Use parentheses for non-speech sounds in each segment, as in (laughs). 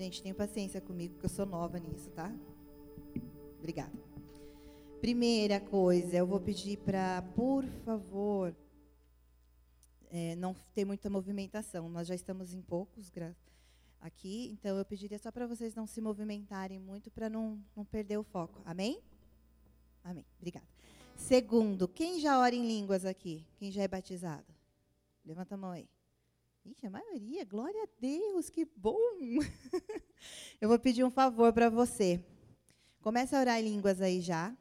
Gente, tenha paciência comigo, que eu sou nova nisso, tá? Obrigada. Primeira coisa, eu vou pedir para, por favor, é, não ter muita movimentação. Nós já estamos em poucos aqui, então eu pediria só para vocês não se movimentarem muito para não, não perder o foco. Amém? Amém. Obrigada. Segundo, quem já ora em línguas aqui? Quem já é batizado? Levanta a mão aí. Ixi, a maioria, glória a Deus, que bom! (laughs) Eu vou pedir um favor para você. Comece a orar em línguas aí já.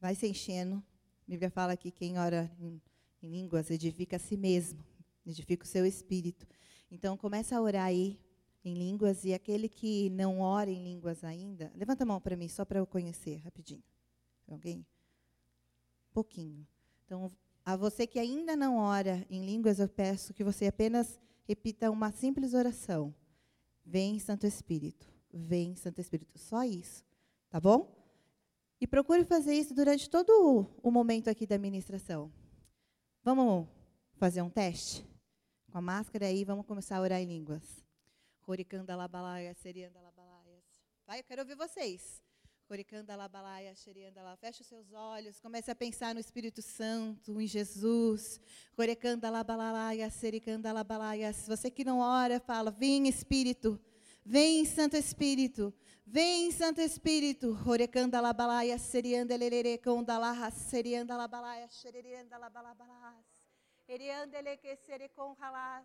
Vai se enchendo. A Bíblia fala que quem ora em, em línguas edifica a si mesmo, edifica o seu espírito. Então, comece a orar aí em línguas e aquele que não ora em línguas ainda, levanta a mão para mim, só para eu conhecer, rapidinho. Alguém? Pouquinho. Então, a você que ainda não ora em línguas, eu peço que você apenas repita uma simples oração. Vem, Santo Espírito. Vem, Santo Espírito. Só isso. Tá bom? E procure fazer isso durante todo o momento aqui da ministração. Vamos fazer um teste? Com a máscara aí, vamos começar a orar em línguas. Horicanda labalaia, serianda labalaias. Vai, eu quero ouvir vocês. Horicanda labalaia, serianda lá. Feche os seus olhos, comece a pensar no Espírito Santo, em Jesus. Horicanda labalaia, sericanda labalaia. Se você que não ora, fala, vem Espírito. Vem, Santo Espírito. Vem, Santo Espírito. Orecanda labalaia, serianda lerere, condalaha, serianda labalaia, xererianda labalabalas. Erianda leke serecon halas.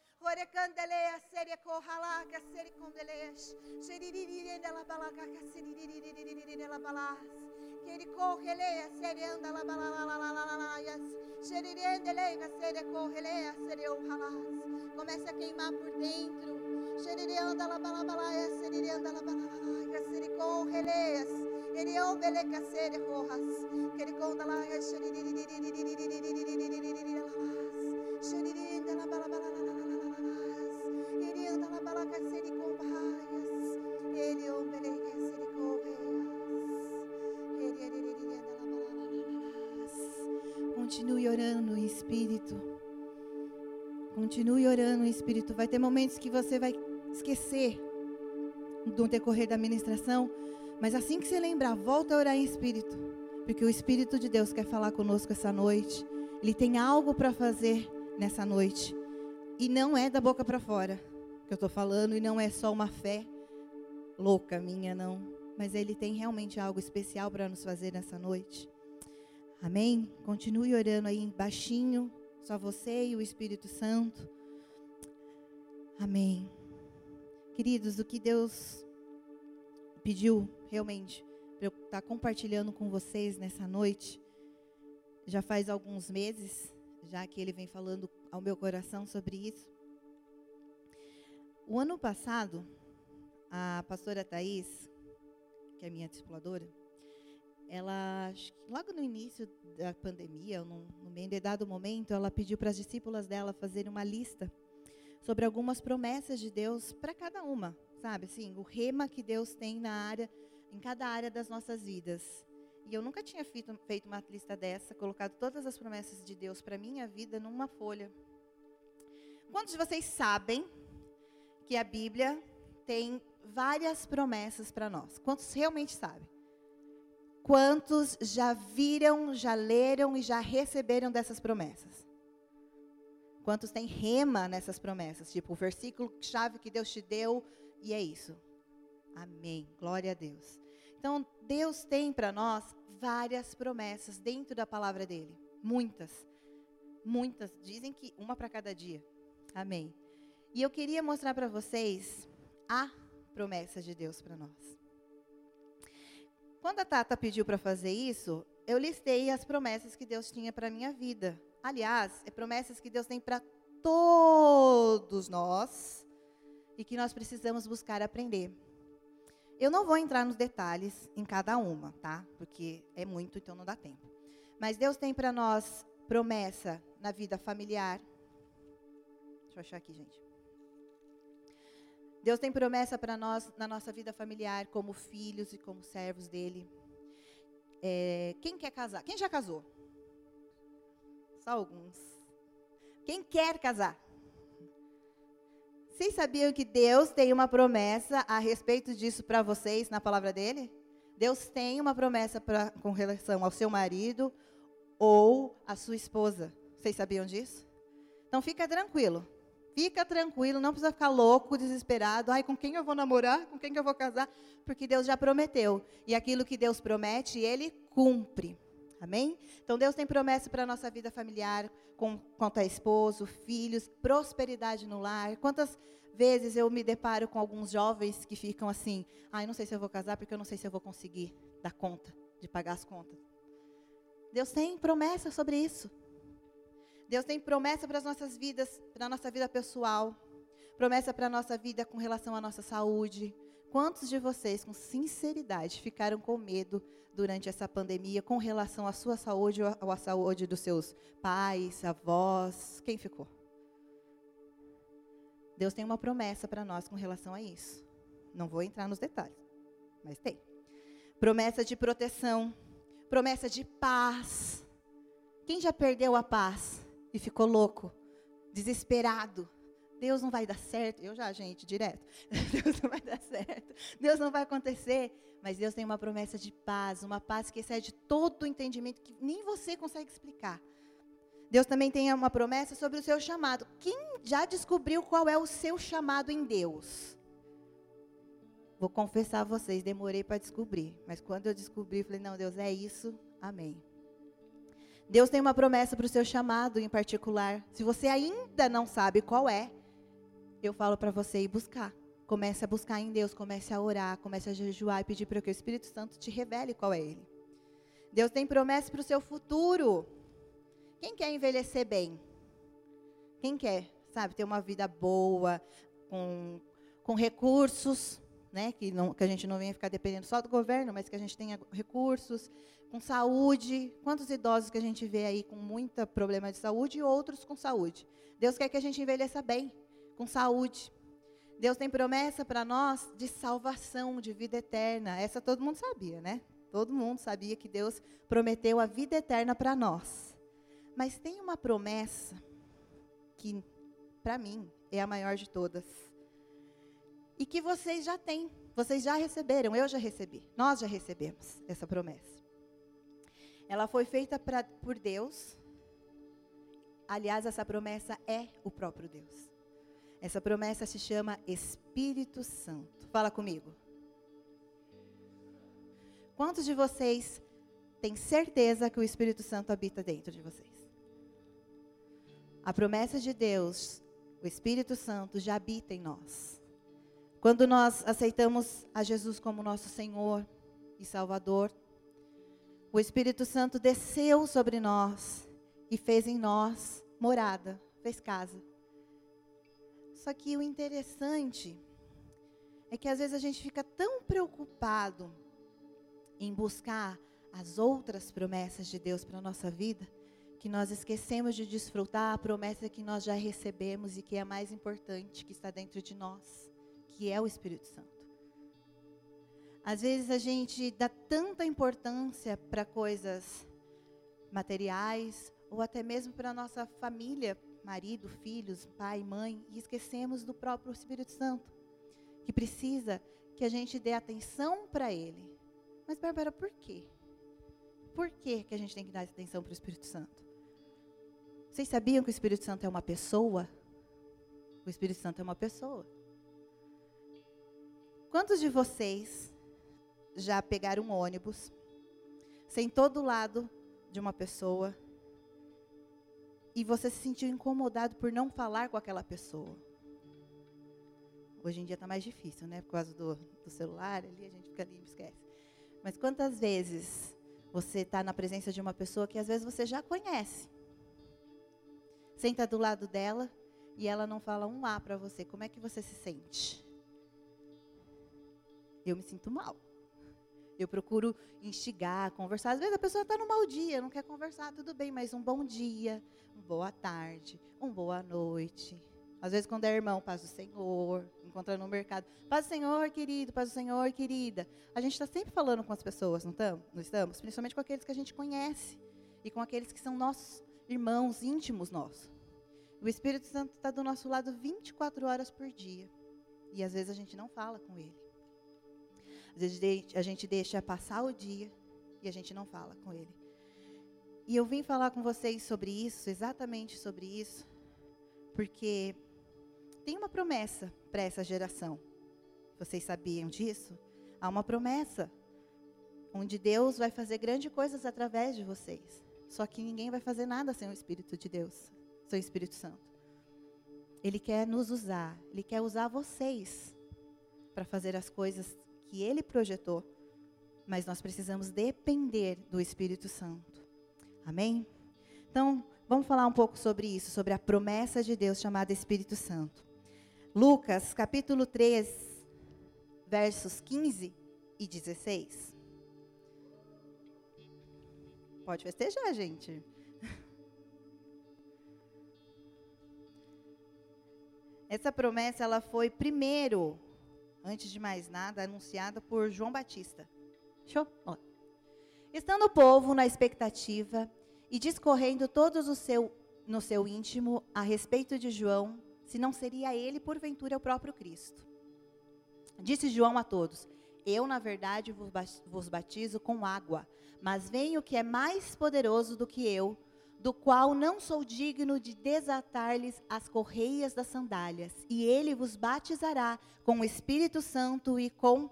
Orecandeleia, seria corralaca, seria condeleias. Xeriririndalabalaca, xeriririndalabalas. Queri correleia, seria andalabalalalalalaias. Xeririndeleiga, seria correleia, seria orralas. Comece a queimar por dentro. Xeririanda la balabalaia, seririanda la balalalaia, sericon releias. Erion beleca sere rojas. Quericonda la xeririnda la balabalalalalalalas. Continue orando em espírito. Continue orando, Espírito. Vai ter momentos que você vai esquecer no decorrer da ministração, mas assim que você lembrar, volta a orar em Espírito, porque o Espírito de Deus quer falar conosco essa noite. Ele tem algo para fazer nessa noite. E não é da boca para fora que eu estou falando, e não é só uma fé louca minha, não. Mas Ele tem realmente algo especial para nos fazer nessa noite. Amém? Continue orando aí baixinho. Só você e o Espírito Santo. Amém. Queridos, o que Deus pediu realmente para eu estar compartilhando com vocês nessa noite, já faz alguns meses, já que ele vem falando ao meu coração sobre isso. O ano passado, a pastora Thais, que é minha discipuladora, ela, logo no início da pandemia, no, meio de dado momento, ela pediu para as discípulas dela fazerem uma lista sobre algumas promessas de Deus para cada uma, sabe? Assim, o rema que Deus tem na área, em cada área das nossas vidas. E eu nunca tinha feito, feito uma lista dessa, colocado todas as promessas de Deus para minha vida numa folha. Quantos de vocês sabem que a Bíblia tem várias promessas para nós? Quantos realmente sabem? Quantos já viram, já leram e já receberam dessas promessas? Quantos têm rema nessas promessas? Tipo, o versículo chave que Deus te deu e é isso. Amém. Glória a Deus. Então, Deus tem para nós várias promessas dentro da palavra dele. Muitas. Muitas. Dizem que uma para cada dia. Amém. E eu queria mostrar para vocês a promessa de Deus para nós. Quando a Tata pediu para fazer isso, eu listei as promessas que Deus tinha para minha vida. Aliás, é promessas que Deus tem para todos nós e que nós precisamos buscar aprender. Eu não vou entrar nos detalhes em cada uma, tá? Porque é muito, então não dá tempo. Mas Deus tem para nós promessa na vida familiar. Deixa eu achar aqui, gente. Deus tem promessa para nós na nossa vida familiar, como filhos e como servos dele. É, quem quer casar? Quem já casou? Só alguns. Quem quer casar? Vocês sabiam que Deus tem uma promessa a respeito disso para vocês na palavra dele? Deus tem uma promessa pra, com relação ao seu marido ou à sua esposa. Vocês sabiam disso? Então fica tranquilo. Fica tranquilo, não precisa ficar louco, desesperado. Ai, com quem eu vou namorar? Com quem eu vou casar? Porque Deus já prometeu. E aquilo que Deus promete, Ele cumpre. Amém? Então Deus tem promessa para a nossa vida familiar, com, quanto a esposo, filhos, prosperidade no lar. Quantas vezes eu me deparo com alguns jovens que ficam assim: ai, não sei se eu vou casar porque eu não sei se eu vou conseguir dar conta de pagar as contas. Deus tem promessa sobre isso. Deus tem promessa para as nossas vidas, para a nossa vida pessoal, promessa para a nossa vida com relação à nossa saúde. Quantos de vocês, com sinceridade, ficaram com medo durante essa pandemia com relação à sua saúde ou à saúde dos seus pais, avós? Quem ficou? Deus tem uma promessa para nós com relação a isso. Não vou entrar nos detalhes, mas tem. Promessa de proteção, promessa de paz. Quem já perdeu a paz? E ficou louco, desesperado. Deus não vai dar certo. Eu já, gente, direto. (laughs) Deus não vai dar certo. Deus não vai acontecer. Mas Deus tem uma promessa de paz, uma paz que excede todo o entendimento que nem você consegue explicar. Deus também tem uma promessa sobre o seu chamado. Quem já descobriu qual é o seu chamado em Deus? Vou confessar a vocês, demorei para descobrir. Mas quando eu descobri, falei: não, Deus, é isso. Amém. Deus tem uma promessa para o seu chamado em particular. Se você ainda não sabe qual é, eu falo para você ir buscar. Comece a buscar em Deus, comece a orar, comece a jejuar e pedir para que o Espírito Santo te revele qual é ele. Deus tem promessa para o seu futuro. Quem quer envelhecer bem? Quem quer, sabe, ter uma vida boa, com, com recursos, né? Que, não, que a gente não venha ficar dependendo só do governo, mas que a gente tenha recursos, com saúde. Quantos idosos que a gente vê aí com muito problema de saúde e outros com saúde? Deus quer que a gente envelheça bem, com saúde. Deus tem promessa para nós de salvação, de vida eterna. Essa todo mundo sabia, né? Todo mundo sabia que Deus prometeu a vida eterna para nós. Mas tem uma promessa que, para mim, é a maior de todas. E que vocês já têm, vocês já receberam, eu já recebi, nós já recebemos essa promessa. Ela foi feita pra, por Deus. Aliás, essa promessa é o próprio Deus. Essa promessa se chama Espírito Santo. Fala comigo. Quantos de vocês têm certeza que o Espírito Santo habita dentro de vocês? A promessa de Deus, o Espírito Santo já habita em nós. Quando nós aceitamos a Jesus como nosso Senhor e Salvador, o Espírito Santo desceu sobre nós e fez em nós morada, fez casa. Só que o interessante é que às vezes a gente fica tão preocupado em buscar as outras promessas de Deus para a nossa vida, que nós esquecemos de desfrutar a promessa que nós já recebemos e que é a mais importante, que está dentro de nós, que é o Espírito Santo. Às vezes a gente dá tanta importância para coisas materiais ou até mesmo para a nossa família, marido, filhos, pai, mãe, e esquecemos do próprio Espírito Santo, que precisa que a gente dê atenção para ele. Mas, Bárbara, por quê? Por que, que a gente tem que dar atenção para o Espírito Santo? Vocês sabiam que o Espírito Santo é uma pessoa? O Espírito Santo é uma pessoa. Quantos de vocês já pegaram um ônibus, sentou do lado de uma pessoa e você se sentiu incomodado por não falar com aquela pessoa. Hoje em dia está mais difícil, né? Por causa do, do celular, ali a gente fica ali e esquece. Mas quantas vezes você está na presença de uma pessoa que às vezes você já conhece? Senta do lado dela e ela não fala um A para você. Como é que você se sente? eu me sinto mal. Eu procuro instigar, conversar. Às vezes a pessoa está no mau dia, não quer conversar, tudo bem, mas um bom dia, uma boa tarde, uma boa noite. Às vezes, quando é irmão, paz do Senhor, encontra no mercado, paz do Senhor, querido, paz do Senhor, querida. A gente está sempre falando com as pessoas, não estamos? Não estamos? Principalmente com aqueles que a gente conhece e com aqueles que são nossos irmãos íntimos nossos. O Espírito Santo está do nosso lado 24 horas por dia. E às vezes a gente não fala com ele. Às vezes a gente deixa passar o dia e a gente não fala com ele. E eu vim falar com vocês sobre isso, exatamente sobre isso, porque tem uma promessa para essa geração. Vocês sabiam disso? Há uma promessa onde Deus vai fazer grandes coisas através de vocês. Só que ninguém vai fazer nada sem o Espírito de Deus, sem o Espírito Santo. Ele quer nos usar, ele quer usar vocês para fazer as coisas que ele projetou, mas nós precisamos depender do Espírito Santo. Amém? Então, vamos falar um pouco sobre isso, sobre a promessa de Deus chamada Espírito Santo. Lucas, capítulo 3, versos 15 e 16. Pode festejar, gente. (laughs) Essa promessa ela foi primeiro antes de mais nada, anunciada por João Batista. Show? Ó. Estando o povo na expectativa e discorrendo todos o seu, no seu íntimo a respeito de João, se não seria ele, porventura, o próprio Cristo. Disse João a todos: Eu, na verdade, vos batizo com água, mas vem o que é mais poderoso do que eu, do qual não sou digno de desatar-lhes as correias das sandálias, e ele vos batizará com o Espírito Santo e com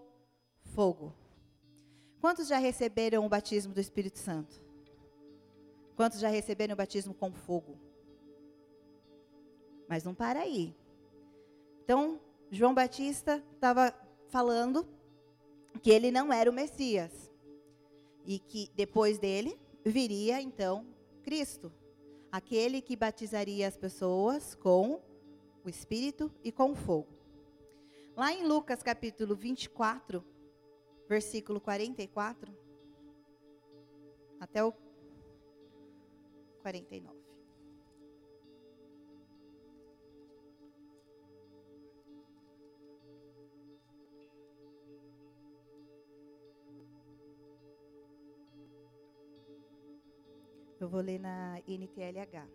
fogo. Quantos já receberam o batismo do Espírito Santo? Quantos já receberam o batismo com fogo? Mas não para aí. Então, João Batista estava falando que ele não era o Messias. E que depois dele viria então Cristo, aquele que batizaria as pessoas com o Espírito e com fogo. Lá em Lucas capítulo 24, versículo 44, até o 49. Eu vou ler na NTLH.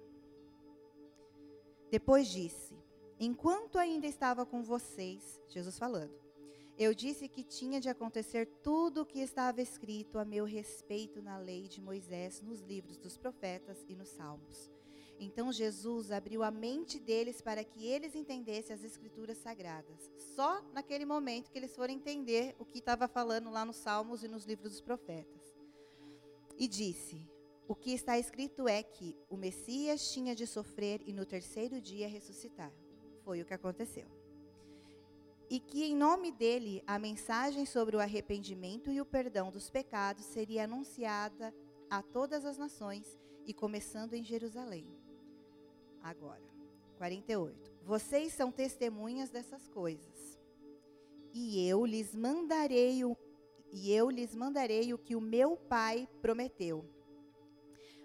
Depois disse: Enquanto ainda estava com vocês, Jesus falando, eu disse que tinha de acontecer tudo o que estava escrito a meu respeito na lei de Moisés, nos livros dos profetas e nos salmos. Então Jesus abriu a mente deles para que eles entendessem as escrituras sagradas. Só naquele momento que eles foram entender o que estava falando lá nos salmos e nos livros dos profetas. E disse: o que está escrito é que o Messias tinha de sofrer e no terceiro dia ressuscitar. Foi o que aconteceu. E que em nome dele a mensagem sobre o arrependimento e o perdão dos pecados seria anunciada a todas as nações e começando em Jerusalém. Agora, 48. Vocês são testemunhas dessas coisas. E eu lhes mandarei o e eu lhes mandarei o que o meu Pai prometeu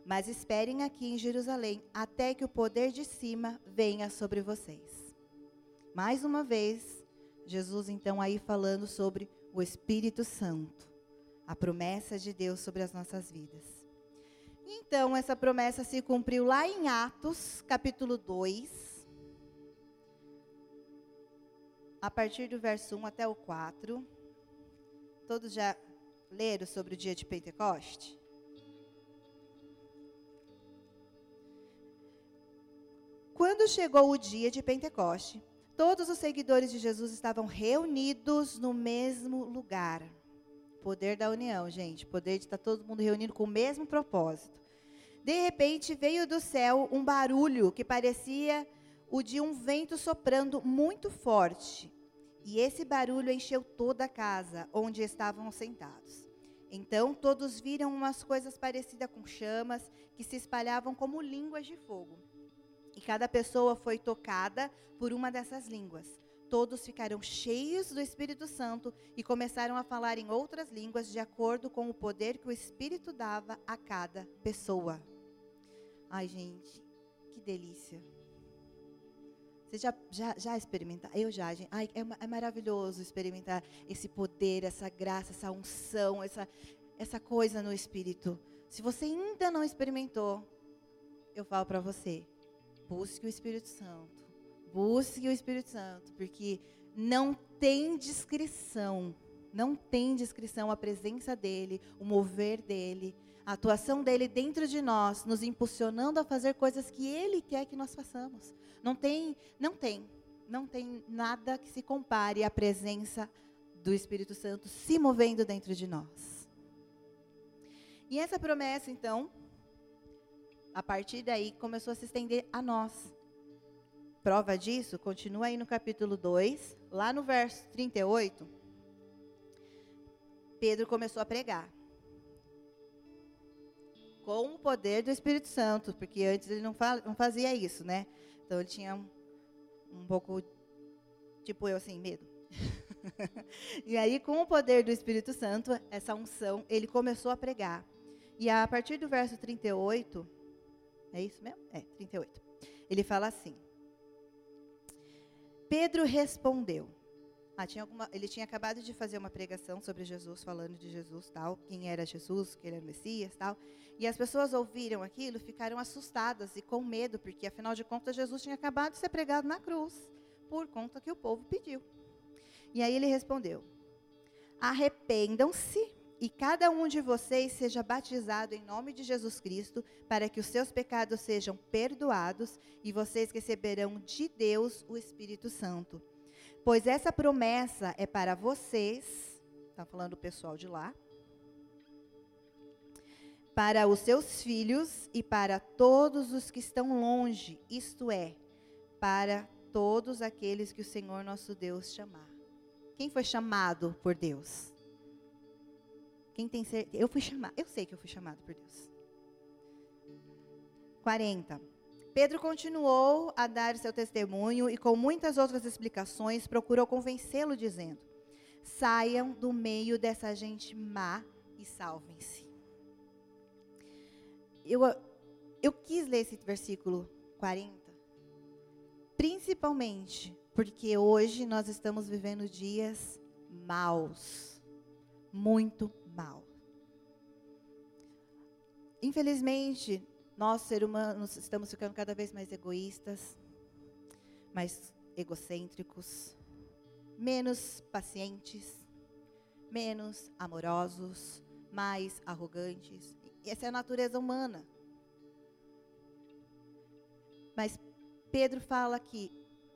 mas esperem aqui em Jerusalém até que o poder de cima venha sobre vocês. Mais uma vez, Jesus então aí falando sobre o Espírito Santo, a promessa de Deus sobre as nossas vidas. Então, essa promessa se cumpriu lá em Atos, capítulo 2, a partir do verso 1 até o 4. Todos já leram sobre o dia de Pentecoste? Quando chegou o dia de Pentecoste, todos os seguidores de Jesus estavam reunidos no mesmo lugar. Poder da união, gente. Poder de estar todo mundo reunido com o mesmo propósito. De repente veio do céu um barulho que parecia o de um vento soprando muito forte. E esse barulho encheu toda a casa onde estavam sentados. Então todos viram umas coisas parecidas com chamas que se espalhavam como línguas de fogo. E cada pessoa foi tocada por uma dessas línguas. todos ficaram cheios do Espírito Santo e começaram a falar em outras línguas de acordo com o poder que o Espírito dava a cada pessoa. Ai, gente, que delícia. Você já, já, já experimentaram? Eu já, gente. Ai, é, é, maravilhoso experimentar esse poder, essa graça, essa unção, essa, essa coisa no Espírito. Se você ainda não experimentou, eu falo para você, busque o Espírito Santo. Busque o Espírito Santo, porque não tem descrição, não tem descrição a presença dele, o mover dele, a atuação dele dentro de nós, nos impulsionando a fazer coisas que ele quer que nós façamos. Não tem, não tem, não tem nada que se compare à presença do Espírito Santo se movendo dentro de nós. E essa promessa, então, a partir daí começou a se estender a nós. Prova disso, continua aí no capítulo 2, lá no verso 38. Pedro começou a pregar. Com o poder do Espírito Santo, porque antes ele não, não fazia isso, né? Então ele tinha um, um pouco, tipo eu assim, medo. (laughs) e aí, com o poder do Espírito Santo, essa unção, ele começou a pregar. E a partir do verso 38, é isso mesmo? É, 38. Ele fala assim: Pedro respondeu. Ah, tinha alguma, ele tinha acabado de fazer uma pregação sobre Jesus, falando de Jesus, tal, quem era Jesus, que ele era o Messias, tal. E as pessoas ouviram aquilo, ficaram assustadas e com medo, porque afinal de contas Jesus tinha acabado de ser pregado na cruz, por conta que o povo pediu. E aí ele respondeu: Arrependam-se e cada um de vocês seja batizado em nome de Jesus Cristo, para que os seus pecados sejam perdoados e vocês receberão de Deus o Espírito Santo. Pois essa promessa é para vocês, está falando o pessoal de lá, para os seus filhos e para todos os que estão longe, isto é, para todos aqueles que o Senhor nosso Deus chamar. Quem foi chamado por Deus? Quem tem? Eu fui chamado, eu sei que eu fui chamado por Deus. 40. Pedro continuou a dar seu testemunho e, com muitas outras explicações, procurou convencê-lo, dizendo: Saiam do meio dessa gente má e salvem-se. Eu, eu quis ler esse versículo 40, principalmente porque hoje nós estamos vivendo dias maus, muito mal. Infelizmente, nós, seres humanos, estamos ficando cada vez mais egoístas, mais egocêntricos, menos pacientes, menos amorosos, mais arrogantes. Essa é a natureza humana. Mas Pedro fala que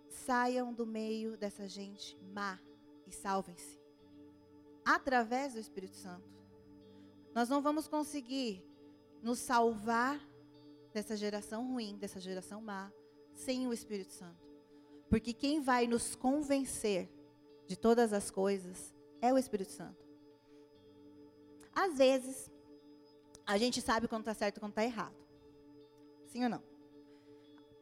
saiam do meio dessa gente má e salvem-se através do Espírito Santo. Nós não vamos conseguir nos salvar dessa geração ruim, dessa geração má, sem o Espírito Santo. Porque quem vai nos convencer de todas as coisas é o Espírito Santo. Às vezes, a gente sabe quando está certo e quando está errado. Sim ou não?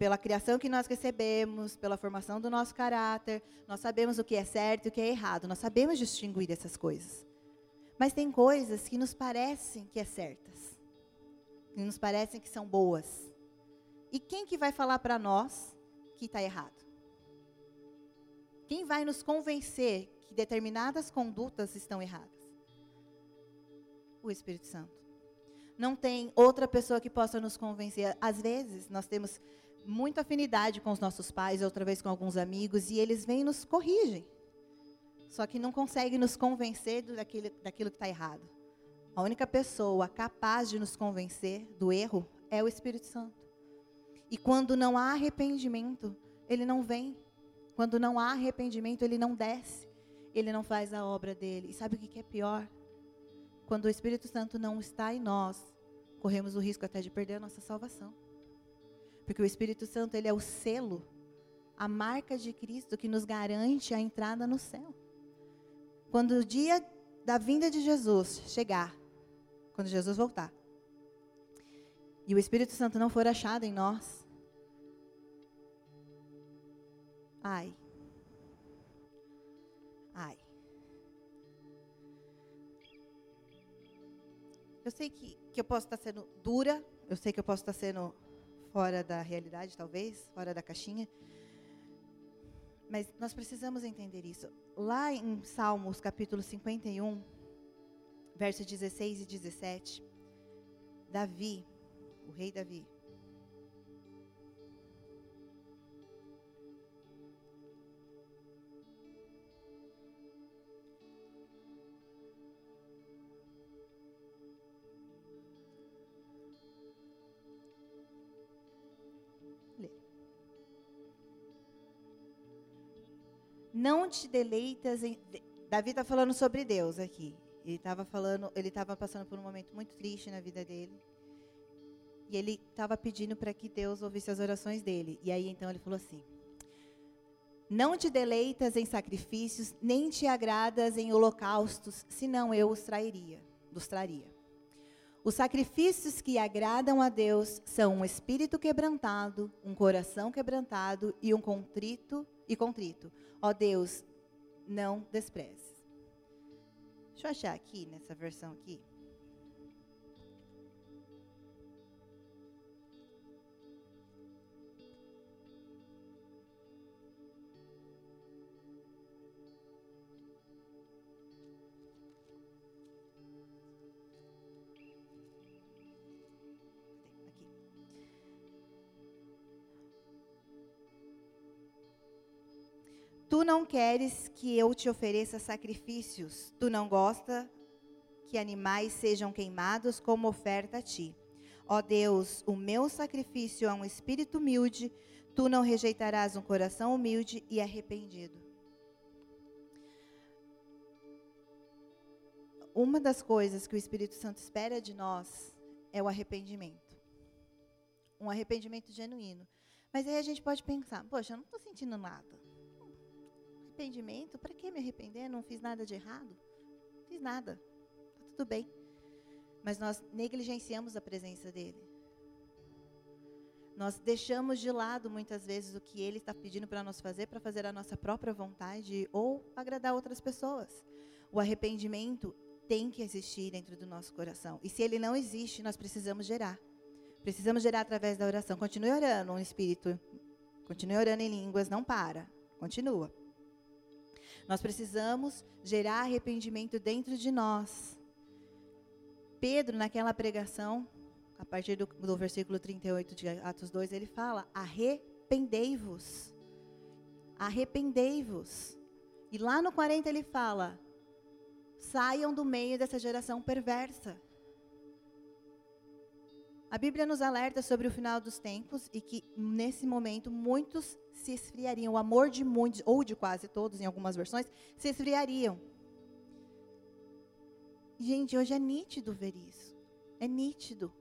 Pela criação que nós recebemos, pela formação do nosso caráter, nós sabemos o que é certo e o que é errado. Nós sabemos distinguir essas coisas. Mas tem coisas que nos parecem que é certas, que nos parecem que são boas. E quem que vai falar para nós que está errado? Quem vai nos convencer que determinadas condutas estão erradas? O Espírito Santo. Não tem outra pessoa que possa nos convencer. Às vezes, nós temos muita afinidade com os nossos pais, outra vez com alguns amigos, e eles vêm e nos corrigem só que não consegue nos convencer daquilo, daquilo que está errado. A única pessoa capaz de nos convencer do erro é o Espírito Santo. E quando não há arrependimento, ele não vem. Quando não há arrependimento, ele não desce. Ele não faz a obra dele. E sabe o que é pior? Quando o Espírito Santo não está em nós, corremos o risco até de perder a nossa salvação. Porque o Espírito Santo, ele é o selo, a marca de Cristo que nos garante a entrada no céu. Quando o dia da vinda de Jesus chegar, quando Jesus voltar, e o Espírito Santo não for achado em nós, ai, ai. Eu sei que, que eu posso estar sendo dura, eu sei que eu posso estar sendo fora da realidade, talvez, fora da caixinha. Mas nós precisamos entender isso. Lá em Salmos, capítulo 51, versos 16 e 17, Davi, o rei Davi, te deleitas em. Davi está falando sobre Deus aqui. Ele estava falando, ele estava passando por um momento muito triste na vida dele. E ele estava pedindo para que Deus ouvisse as orações dele. E aí então ele falou assim: Não te deleitas em sacrifícios, nem te agradas em holocaustos, senão eu os trairia, os traria. Os sacrifícios que agradam a Deus são um espírito quebrantado, um coração quebrantado e um contrito e contrito. Ó Deus, não desprezes. Deixa eu achar aqui, nessa versão aqui. Não queres que eu te ofereça sacrifícios, tu não gosta que animais sejam queimados como oferta a ti. Ó Deus, o meu sacrifício é um espírito humilde, tu não rejeitarás um coração humilde e arrependido. Uma das coisas que o Espírito Santo espera de nós é o arrependimento. Um arrependimento genuíno. Mas aí a gente pode pensar: poxa, eu não estou sentindo nada arrependimento, para que me arrepender? Não fiz nada de errado. Não fiz nada. Está tudo bem. Mas nós negligenciamos a presença dele. Nós deixamos de lado muitas vezes o que ele está pedindo para nós fazer, para fazer a nossa própria vontade ou agradar outras pessoas. O arrependimento tem que existir dentro do nosso coração. E se ele não existe, nós precisamos gerar. Precisamos gerar através da oração. Continue orando, um espírito. Continue orando em línguas, não para. Continua. Nós precisamos gerar arrependimento dentro de nós. Pedro, naquela pregação, a partir do, do versículo 38 de Atos 2, ele fala: arrependei-vos. Arrependei-vos. E lá no 40 ele fala: saiam do meio dessa geração perversa. A Bíblia nos alerta sobre o final dos tempos e que nesse momento muitos se esfriariam. O amor de muitos, ou de quase todos, em algumas versões, se esfriariam. Gente, hoje é nítido ver isso. É nítido.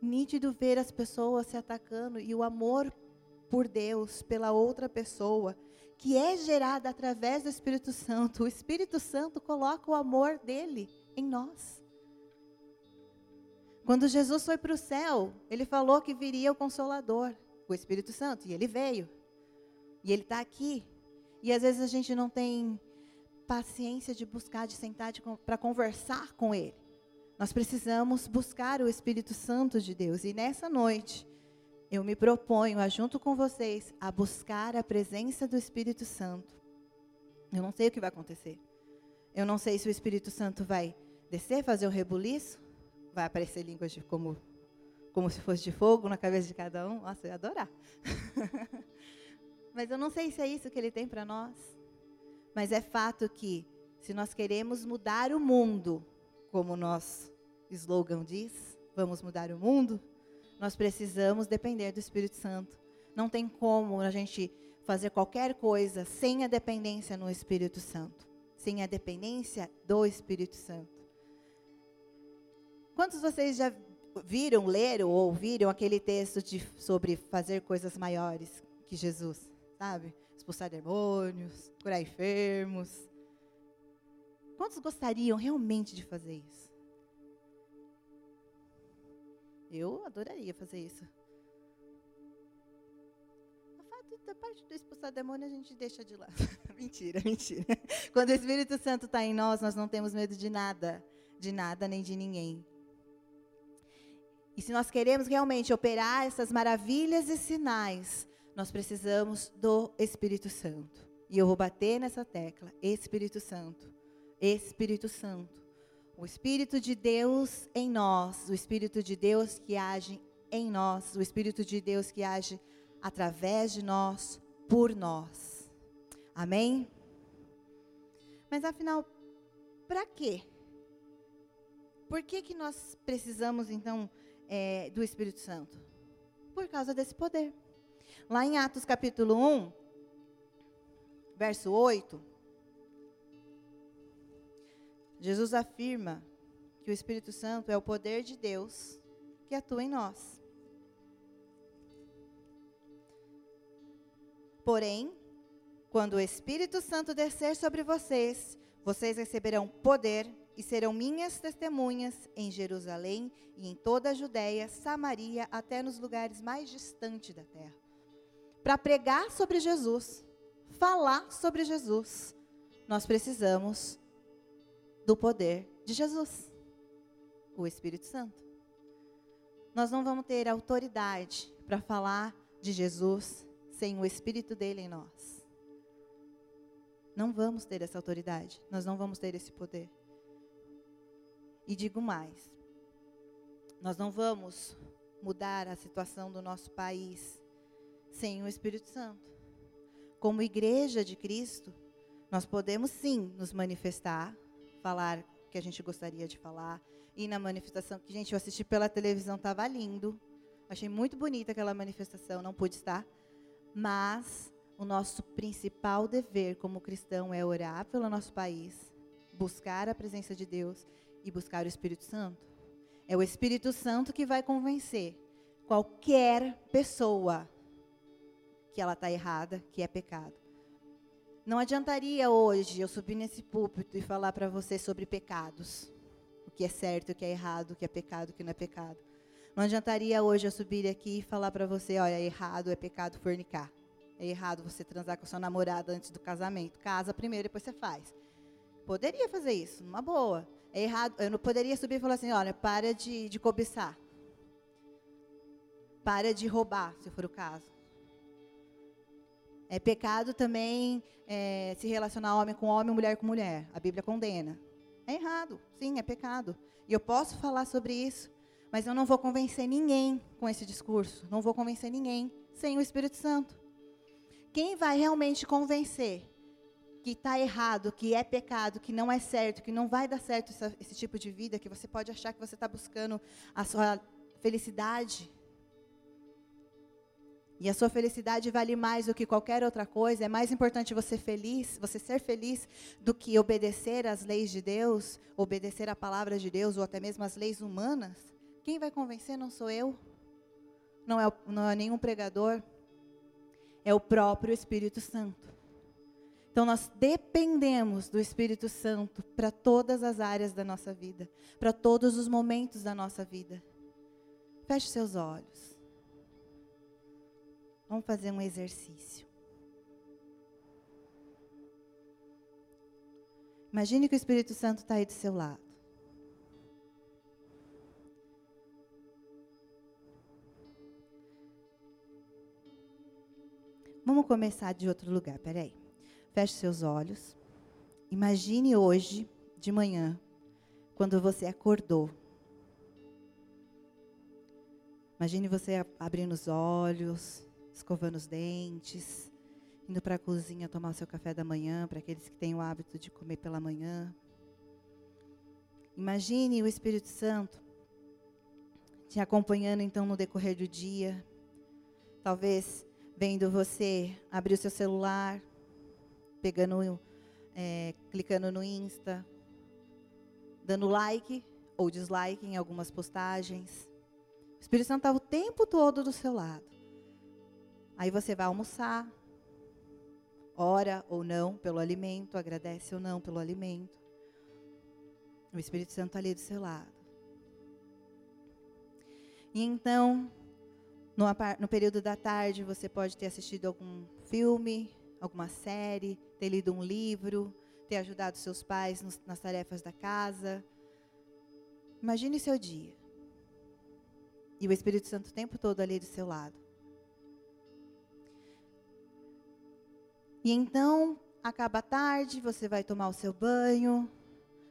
Nítido ver as pessoas se atacando e o amor por Deus, pela outra pessoa, que é gerada através do Espírito Santo. O Espírito Santo coloca o amor dele em nós. Quando Jesus foi para o céu, ele falou que viria o Consolador, o Espírito Santo, e ele veio. E ele está aqui. E às vezes a gente não tem paciência de buscar, de sentar para conversar com ele. Nós precisamos buscar o Espírito Santo de Deus. E nessa noite, eu me proponho, a, junto com vocês, a buscar a presença do Espírito Santo. Eu não sei o que vai acontecer. Eu não sei se o Espírito Santo vai descer, fazer um rebuliço, vai aparecer línguas de como, como se fosse de fogo na cabeça de cada um. Nossa, eu ia adorar. (laughs) Mas eu não sei se é isso que ele tem para nós. Mas é fato que, se nós queremos mudar o mundo, como o nosso slogan diz, vamos mudar o mundo, nós precisamos depender do Espírito Santo. Não tem como a gente fazer qualquer coisa sem a dependência no Espírito Santo, sem a dependência do Espírito Santo. Quantos vocês já viram, leram ou ouviram aquele texto de, sobre fazer coisas maiores que Jesus, sabe? Expulsar demônios, curar enfermos. Quantos gostariam realmente de fazer isso? Eu adoraria fazer isso. A fato da parte do expulsar demônio a gente deixa de lado. (laughs) mentira, mentira. Quando o Espírito Santo está em nós, nós não temos medo de nada, de nada nem de ninguém. E se nós queremos realmente operar essas maravilhas e sinais, nós precisamos do Espírito Santo. E eu vou bater nessa tecla: Espírito Santo. Espírito Santo. O Espírito de Deus em nós, o Espírito de Deus que age em nós, o Espírito de Deus que age através de nós, por nós. Amém? Mas afinal, para quê? Por que, que nós precisamos, então, é, do Espírito Santo? Por causa desse poder. Lá em Atos capítulo 1, verso 8, Jesus afirma que o Espírito Santo é o poder de Deus que atua em nós. Porém, quando o Espírito Santo descer sobre vocês, vocês receberão poder e serão minhas testemunhas em Jerusalém e em toda a Judéia, Samaria, até nos lugares mais distantes da terra. Para pregar sobre Jesus, falar sobre Jesus, nós precisamos do poder de Jesus, o Espírito Santo. Nós não vamos ter autoridade para falar de Jesus sem o Espírito dele em nós. Não vamos ter essa autoridade, nós não vamos ter esse poder. E digo mais: nós não vamos mudar a situação do nosso país sem o Espírito Santo. Como igreja de Cristo, nós podemos sim nos manifestar falar o que a gente gostaria de falar. E na manifestação, que, gente, eu assisti pela televisão, estava lindo. Achei muito bonita aquela manifestação, não pude estar. Mas o nosso principal dever como cristão é orar pelo nosso país, buscar a presença de Deus e buscar o Espírito Santo. É o Espírito Santo que vai convencer qualquer pessoa que ela está errada, que é pecado. Não adiantaria hoje eu subir nesse púlpito e falar para você sobre pecados. O que é certo, o que é errado, o que é pecado, o que não é pecado. Não adiantaria hoje eu subir aqui e falar para você, olha, é errado, é pecado fornicar. É errado você transar com sua namorada antes do casamento. Casa primeiro, depois você faz. Poderia fazer isso, numa boa. É errado, eu não poderia subir e falar assim, olha, para de, de cobiçar. Para de roubar, se for o caso. É pecado também é, se relacionar homem com homem, mulher com mulher. A Bíblia condena. É errado, sim, é pecado. E eu posso falar sobre isso, mas eu não vou convencer ninguém com esse discurso. Não vou convencer ninguém sem o Espírito Santo. Quem vai realmente convencer que está errado, que é pecado, que não é certo, que não vai dar certo essa, esse tipo de vida, que você pode achar que você está buscando a sua felicidade, e a sua felicidade vale mais do que qualquer outra coisa. É mais importante você feliz, você ser feliz do que obedecer às leis de Deus, obedecer à palavra de Deus ou até mesmo às leis humanas. Quem vai convencer não sou eu. Não é, não é nenhum pregador. É o próprio Espírito Santo. Então nós dependemos do Espírito Santo para todas as áreas da nossa vida, para todos os momentos da nossa vida. Feche seus olhos. Vamos fazer um exercício. Imagine que o Espírito Santo está aí do seu lado. Vamos começar de outro lugar, peraí. Feche seus olhos. Imagine hoje, de manhã, quando você acordou. Imagine você abrindo os olhos, escovando os dentes, indo para a cozinha tomar o seu café da manhã, para aqueles que têm o hábito de comer pela manhã. Imagine o Espírito Santo te acompanhando então no decorrer do dia. Talvez vendo você abrir o seu celular, pegando, é, clicando no Insta, dando like ou dislike em algumas postagens. O Espírito Santo está o tempo todo do seu lado. Aí você vai almoçar, ora ou não pelo alimento, agradece ou não pelo alimento. O Espírito Santo está ali do seu lado. E então, no, no, período da tarde, você pode ter assistido algum filme, alguma série, ter lido um livro, ter ajudado seus pais nos, nas tarefas da casa. Imagine seu dia. E o Espírito Santo o tempo todo ali do seu lado. E então, acaba a tarde, você vai tomar o seu banho,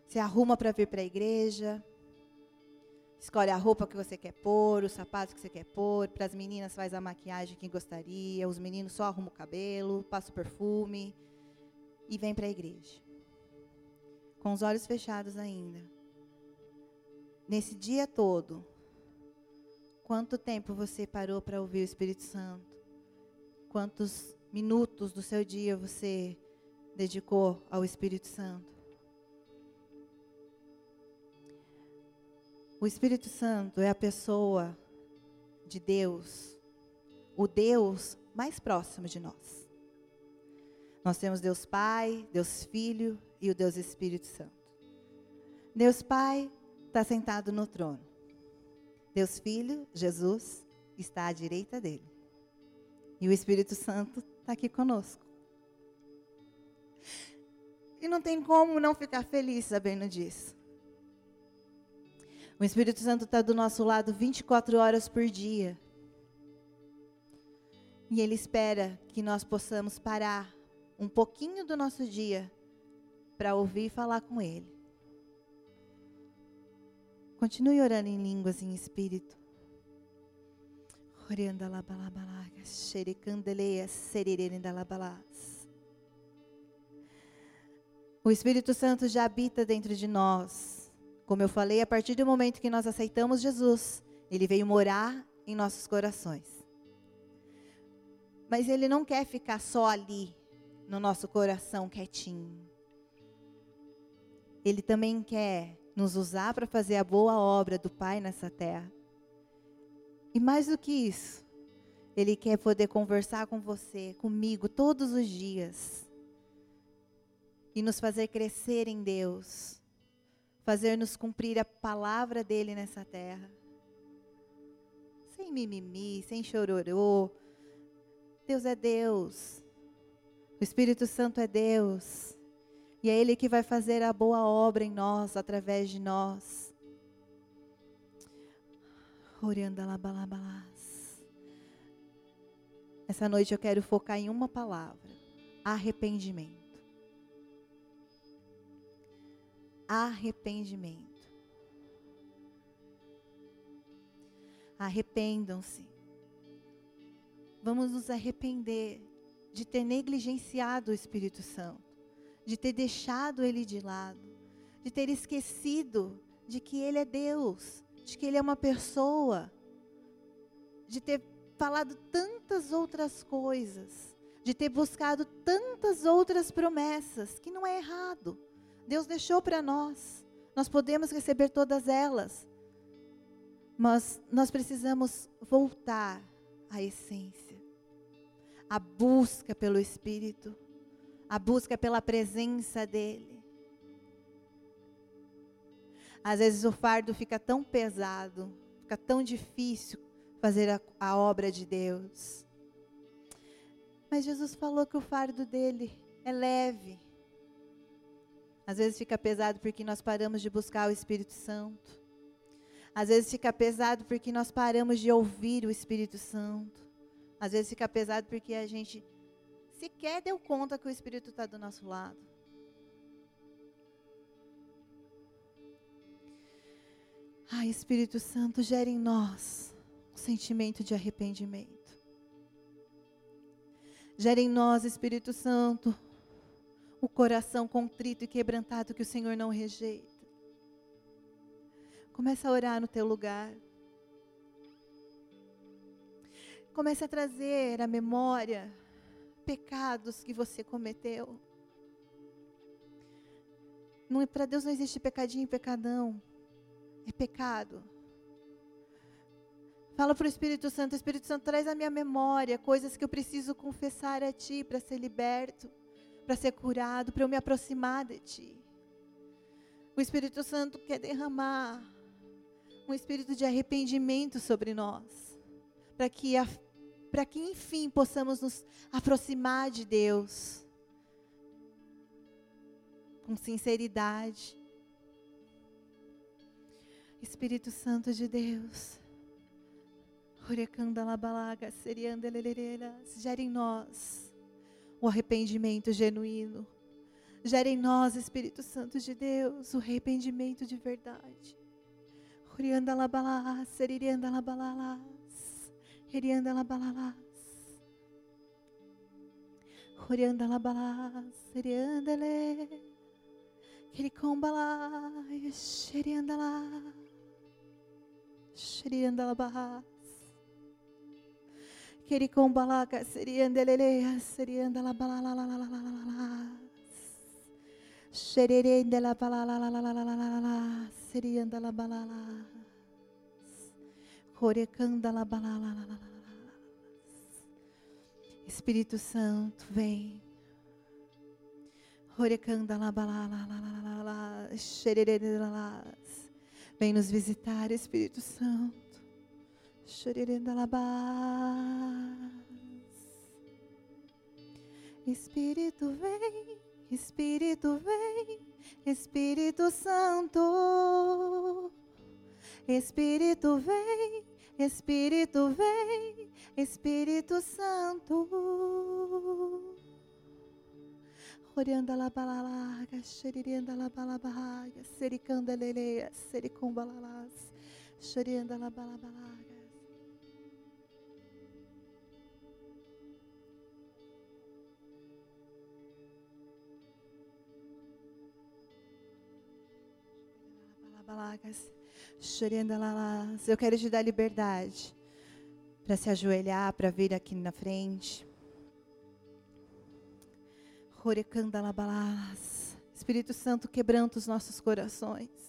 se arruma para vir para a igreja, escolhe a roupa que você quer pôr, os sapatos que você quer pôr, para as meninas faz a maquiagem que gostaria, os meninos só arrumam o cabelo, passa o perfume e vem para a igreja. Com os olhos fechados ainda. Nesse dia todo, quanto tempo você parou para ouvir o Espírito Santo? Quantos minutos do seu dia você dedicou ao Espírito Santo? O Espírito Santo é a pessoa de Deus, o Deus mais próximo de nós. Nós temos Deus Pai, Deus Filho e o Deus Espírito Santo. Deus Pai está sentado no trono. Deus Filho, Jesus, está à direita dele. E o Espírito Santo está aqui conosco. E não tem como não ficar feliz sabendo disso. O Espírito Santo está do nosso lado 24 horas por dia. E Ele espera que nós possamos parar um pouquinho do nosso dia para ouvir e falar com Ele. Continue orando em línguas em espírito. O Espírito Santo já habita dentro de nós. Como eu falei, a partir do momento que nós aceitamos Jesus, ele veio morar em nossos corações. Mas ele não quer ficar só ali, no nosso coração quietinho. Ele também quer nos usar para fazer a boa obra do Pai nessa terra. E mais do que isso, Ele quer poder conversar com você, comigo, todos os dias. E nos fazer crescer em Deus fazer-nos cumprir a palavra dele nessa terra. Sem mimimi, sem chororô. Deus é Deus. O Espírito Santo é Deus. E é Ele que vai fazer a boa obra em nós, através de nós. Essa noite eu quero focar em uma palavra: arrependimento. Arrependimento. Arrependam-se. Vamos nos arrepender de ter negligenciado o Espírito Santo, de ter deixado ele de lado, de ter esquecido de que ele é Deus, de que ele é uma pessoa, de ter falado tantas outras coisas, de ter buscado tantas outras promessas, que não é errado. Deus deixou para nós. Nós podemos receber todas elas. Mas nós precisamos voltar à essência. A busca pelo Espírito, a busca pela presença dEle. Às vezes o fardo fica tão pesado, fica tão difícil fazer a, a obra de Deus. Mas Jesus falou que o fardo dele é leve. Às vezes fica pesado porque nós paramos de buscar o Espírito Santo. Às vezes fica pesado porque nós paramos de ouvir o Espírito Santo. Às vezes fica pesado porque a gente sequer deu conta que o Espírito está do nosso lado. Ai, Espírito Santo, gere em nós o sentimento de arrependimento. Gere em nós, Espírito Santo, o coração contrito e quebrantado que o Senhor não rejeita. Começa a orar no teu lugar. Comece a trazer à memória pecados que você cometeu. É para Deus não existe pecadinho e pecadão. É pecado. Fala para o Espírito Santo, Espírito Santo, traz à minha memória coisas que eu preciso confessar a Ti para ser liberto para ser curado, para eu me aproximar de Ti. O Espírito Santo quer derramar um espírito de arrependimento sobre nós, para que, para que enfim possamos nos aproximar de Deus com sinceridade. Espírito Santo de Deus, Gere em nós o arrependimento genuíno. Gere em nós, Espírito Santo de Deus, o arrependimento de verdade. Orianda la balá, seririanda la balalás, herianda la balalás. Orianda la balá, serianda le, kericombalá, xerianda lá, xerianda la serianda la balalá. Corecanda la balalá. Espírito Santo, vem. Vem nos visitar, Espírito Santo. Espírito vem. Espírito vem, Espírito Santo. Espírito vem, Espírito vem, Espírito Santo. Orianda la balalaga, xeririanda la balabaga, sericanda leleia, sericumbalalás, xerianda la balabalaga. Eu quero te dar liberdade para se ajoelhar, para vir aqui na frente. Espírito Santo, quebranta os nossos corações.